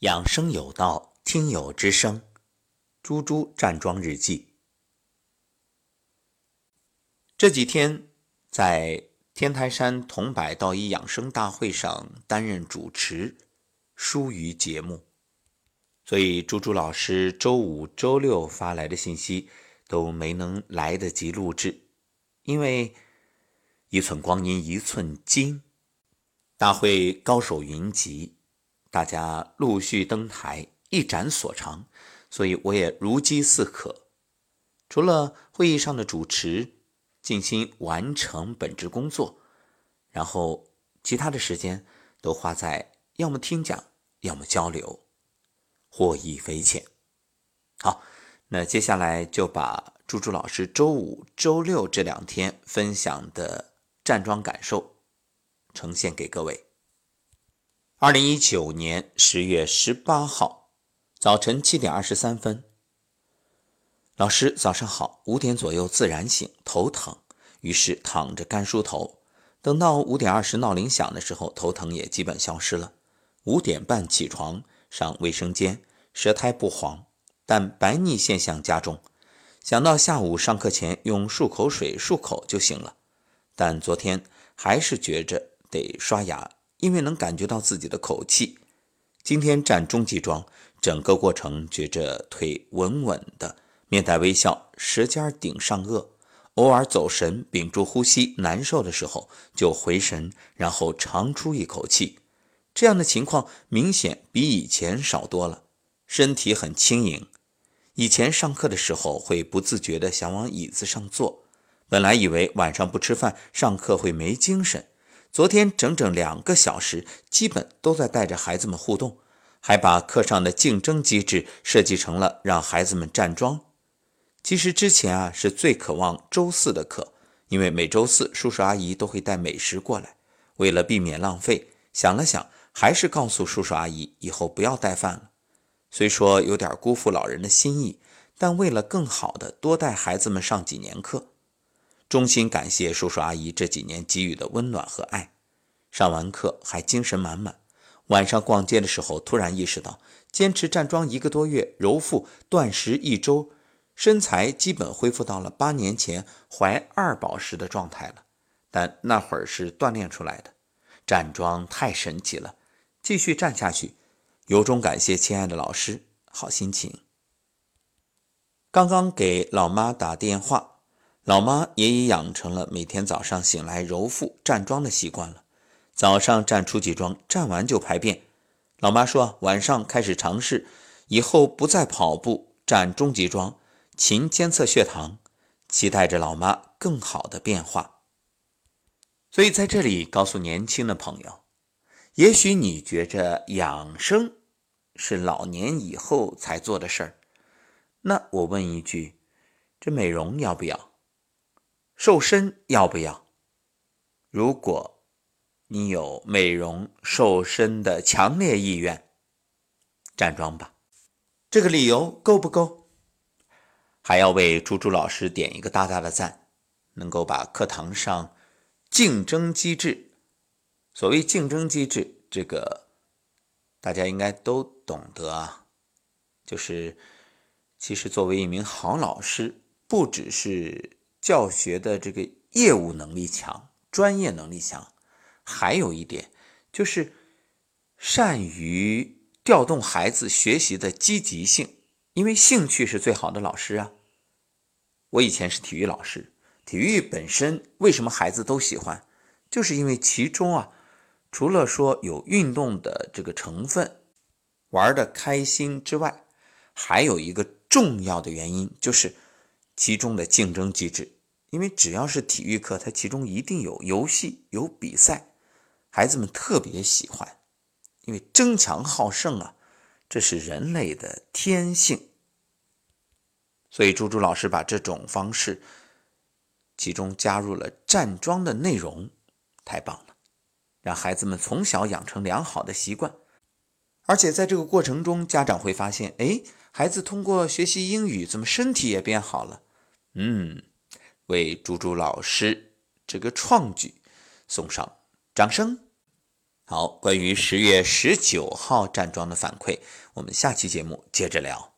养生有道，听友之声，猪猪站桩日记。这几天在天台山桐柏道医养生大会上担任主持，疏于节目，所以猪猪老师周五、周六发来的信息都没能来得及录制，因为一寸光阴一寸金，大会高手云集。大家陆续登台，一展所长，所以我也如饥似渴。除了会议上的主持，尽心完成本职工作，然后其他的时间都花在要么听讲，要么交流，获益匪浅。好，那接下来就把猪猪老师周五、周六这两天分享的站桩感受呈现给各位。二零一九年十月十八号早晨七点二十三分，老师早上好。五点左右自然醒，头疼，于是躺着干梳头。等到五点二十闹铃响的时候，头疼也基本消失了。五点半起床上卫生间，舌苔不黄，但白腻现象加重。想到下午上课前用漱口水漱口就行了，但昨天还是觉着得刷牙。因为能感觉到自己的口气，今天站中级桩，整个过程觉着腿稳稳的，面带微笑，舌尖顶上颚，偶尔走神，屏住呼吸，难受的时候就回神，然后长出一口气。这样的情况明显比以前少多了，身体很轻盈。以前上课的时候会不自觉地想往椅子上坐，本来以为晚上不吃饭上课会没精神。昨天整整两个小时，基本都在带着孩子们互动，还把课上的竞争机制设计成了让孩子们站桩。其实之前啊是最渴望周四的课，因为每周四叔叔阿姨都会带美食过来。为了避免浪费，想了想，还是告诉叔叔阿姨以后不要带饭了。虽说有点辜负老人的心意，但为了更好的多带孩子们上几年课。衷心感谢叔叔阿姨这几年给予的温暖和爱。上完课还精神满满。晚上逛街的时候，突然意识到，坚持站桩一个多月，揉腹断食一周，身材基本恢复到了八年前怀二宝时的状态了。但那会儿是锻炼出来的。站桩太神奇了，继续站下去。由衷感谢亲爱的老师，好心情。刚刚给老妈打电话。老妈也已养成了每天早上醒来揉腹站桩的习惯了。早上站初级桩，站完就排便。老妈说，晚上开始尝试，以后不再跑步，站中级桩，勤监测血糖，期待着老妈更好的变化。所以在这里告诉年轻的朋友，也许你觉着养生是老年以后才做的事儿，那我问一句，这美容要不要？瘦身要不要？如果你有美容瘦身的强烈意愿，站桩吧。这个理由够不够？还要为猪猪老师点一个大大的赞，能够把课堂上竞争机制，所谓竞争机制，这个大家应该都懂得啊。就是其实作为一名好老师，不只是。教学的这个业务能力强，专业能力强，还有一点就是善于调动孩子学习的积极性，因为兴趣是最好的老师啊。我以前是体育老师，体育本身为什么孩子都喜欢，就是因为其中啊，除了说有运动的这个成分，玩的开心之外，还有一个重要的原因就是其中的竞争机制。因为只要是体育课，它其中一定有游戏、有比赛，孩子们特别喜欢，因为争强好胜啊，这是人类的天性。所以猪猪老师把这种方式，其中加入了站桩的内容，太棒了，让孩子们从小养成良好的习惯，而且在这个过程中，家长会发现，哎，孩子通过学习英语，怎么身体也变好了？嗯。为猪猪老师这个创举送上掌声。好，关于十月十九号站桩的反馈，我们下期节目接着聊。